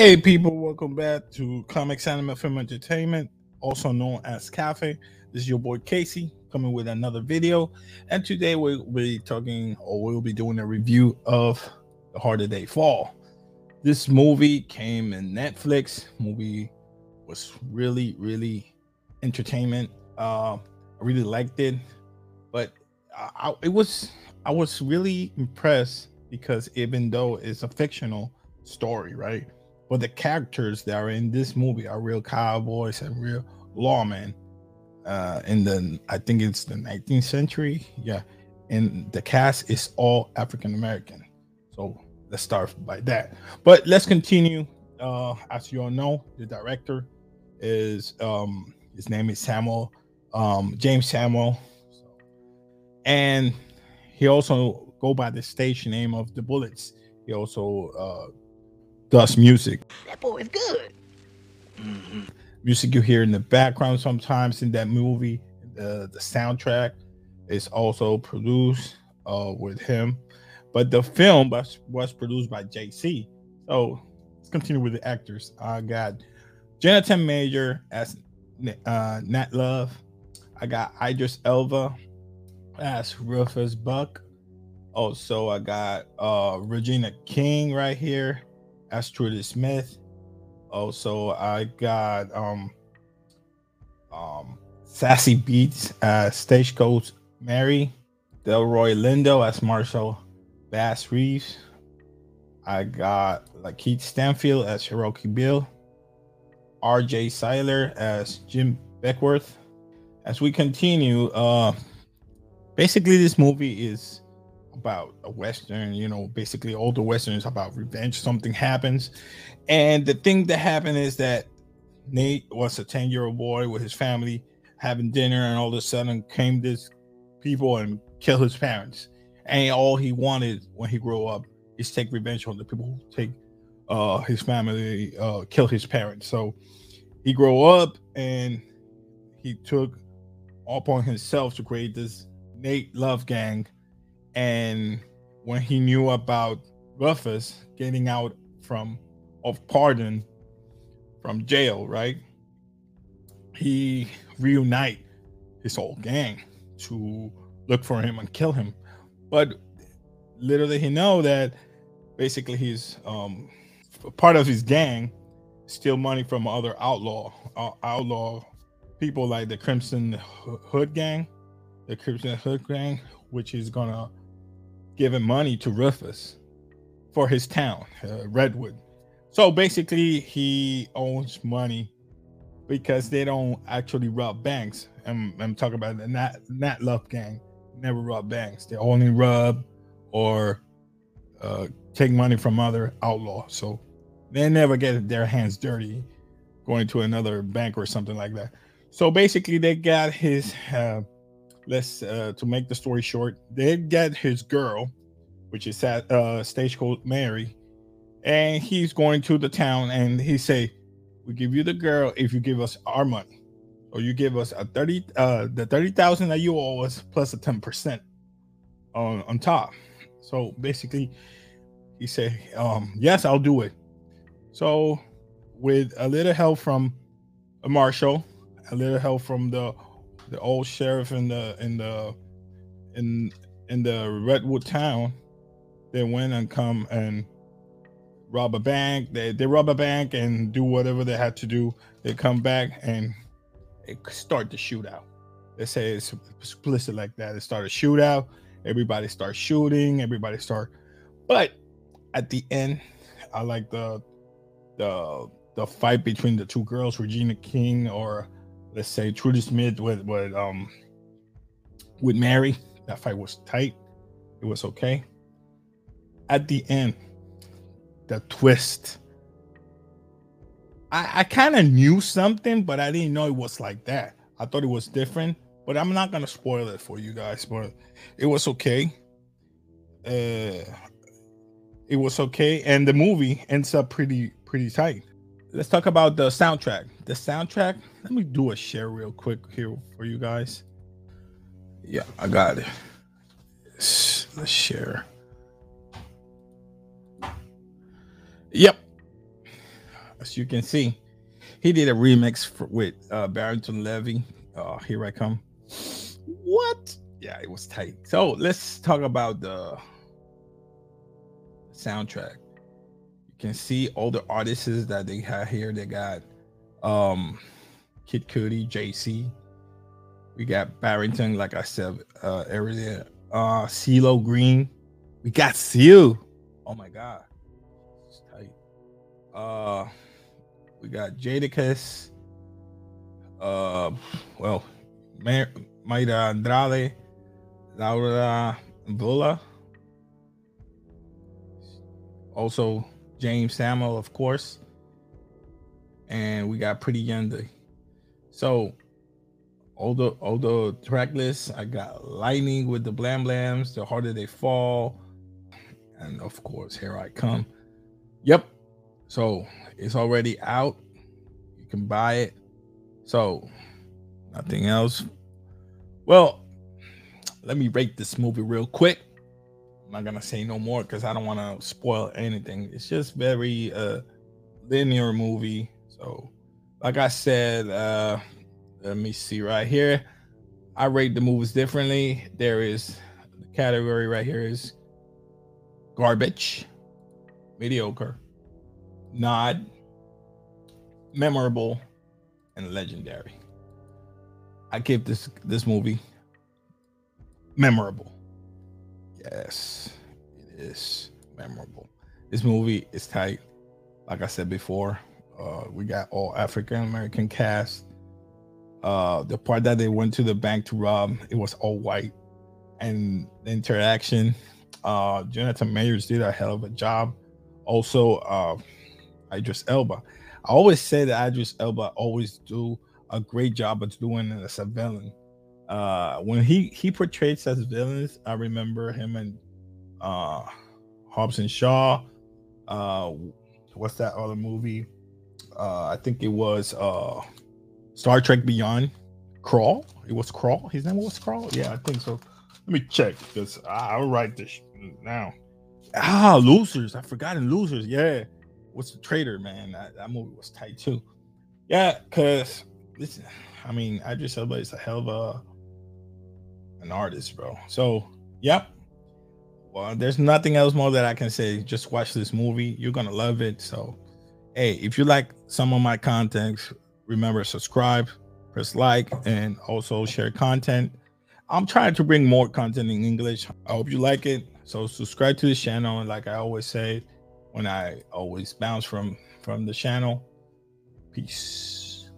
Hey, people, welcome back to Comics Anime Film Entertainment, also known as Cafe. This is your boy Casey coming with another video. And today we'll be talking or we'll be doing a review of The Harder They Fall. This movie came in Netflix. Movie was really, really entertainment. Uh, I really liked it, but I, I, it was I was really impressed because even though it's a fictional story, right? But the characters that are in this movie are real cowboys and real lawmen. Uh, in the I think it's the 19th century, yeah. And the cast is all African American. So let's start by that. But let's continue. Uh, as you all know, the director is um his name is Samuel um James Samuel, and he also go by the stage name of the Bullitts. He also uh, does music. That boy is good. Mm-hmm. Music you hear in the background sometimes in that movie. The the soundtrack is also produced uh, with him, but the film was was produced by Jay-Z. So let's continue with the actors. I got Jonathan Major as uh, Nat Love. I got Idris Elba as Rufus Buck. Also, I got uh, Regina King right here as Trudy Smith. Also, I got um um Zazie Beetz as Stagecoach Mary, Delroy Lindo as Marshall Bass Reeves. I got Lakeith Stanfield as Cherokee Bill, RJ Cyler as Jim Beckwourth. As we continue, uh basically this movie is about a western you know basically all the westerns about revenge something happens. And the thing that happened is that nate was a 10 year old boy with his family having dinner and all of a sudden came this people and kill his parents. And all he wanted when he grew up is take revenge on the people who take uh his family uh kill his parents. So he grew up and he took upon himself to create this nate love gang and when he knew about Rufus getting out from of pardon from jail, right? He reunite his whole gang to look for him and kill him. But little did he know that basically he's um part of his gang steal money from other outlaw uh, outlaw people like the Crimson Hood gang, the Crimson Hood gang, which is gonna giving money to Rufus for his town, uh, Redwood. So basically, he owns money because they don't actually rob banks. I'm, I'm talking about the Nat, Nat Love Gang. Never rob banks. They only rob or uh, take money from other outlaws. So they never get their hands dirty going to another bank or something like that. So basically, they got his uh, let's uh, to make the story short, they get his girl, which is at uh, stagecoach Mary, and he's going to the town, and he say, "We give you the girl if you give us our money, or you give us a thirty, uh, the thirty thousand that you owe us plus a ten percent on on top." So basically, he say, um, "Yes, I'll do it." So, with a little help from a marshal, a little help from the the old sheriff in the in the in in the Redwood town, they went and come and rob a bank. They they rob a bank and do whatever they had to do. They come back and start the shootout. They say it's explicit like that. They start a shootout. Everybody start shooting. Everybody start. But at the end, I like the the the fight between the two girls, Regina King or let's say Trudy Smith with with um with Mary. That fight was tight. It was okay. At the end, the twist. I, I kind of knew something, but I didn't know it was like that. I thought it was different, but I'm not gonna spoil it for you guys. But it was okay. Uh, it was okay, and the movie ends up pretty pretty tight let's talk about the soundtrack. The soundtrack. Let me do a share real quick here for you guys. Yeah, I got it. Let's, share. Yep. as you can see, he did a remix for, with uh, Barrington Levy. Uh, Here I Come. What? Yeah, it was tight. So let's talk about the soundtrack. Can see all the artists that they have here. They got um Kid Cudi, Jay-Z. We got Barrington, like I said uh earlier. Uh CeeLo Green. We got Seal. Oh my god. It's tight. Uh we got Jadakiss. Uh well, Mar- Andrade, Laura Vula. Also James Samuel, of course. And we got Pretty Yende. So all the all the track lists, I got Lightning with the Blam Blams, The Harder They Fall, and of course, Here I Come. Yep. So it's already out. You can buy it. So nothing else. Well, let me rate this movie real quick. I'm not gonna say no more because I don't want to spoil anything. It's just very uh linear movie. So, like I said, uh let me see right here. I rate the movies differently. There is the category right here is garbage, mediocre, not memorable, and legendary. I give this this movie memorable. Yes, it is memorable. This movie is tight. Like I said before, uh, we got all African American cast. Uh, the part that they went to the bank to rob, it was all white, and the interaction. Uh, Jonathan Majors did a hell of a job. Also, uh, Idris Elba. I always say that Idris Elba always do a great job of doing a villain. Uh, when he he portrays as villains, I remember him and uh, Hobbs and Shaw. Uh, what's that other movie? Uh, I think it was uh, Star Trek Beyond. Krall. It was Krall. His name was Krall. Yeah, I think so. Let me check because I'll write this now. Ah, losers. I forgot in losers. Yeah. What's the traitor, man? That, that movie was tight too. Yeah, because listen, I mean, Idris Elba is a hell of a an artist, bro. So, yep. Well, there's nothing else more that I can say. Just watch this movie. You're gonna love it. So, hey, if you like some of my content, remember subscribe, press like, and also share content. I'm trying to bring more content in English. I hope you like it. So subscribe to the channel. And like I always say, when I always bounce from from the channel. Peace.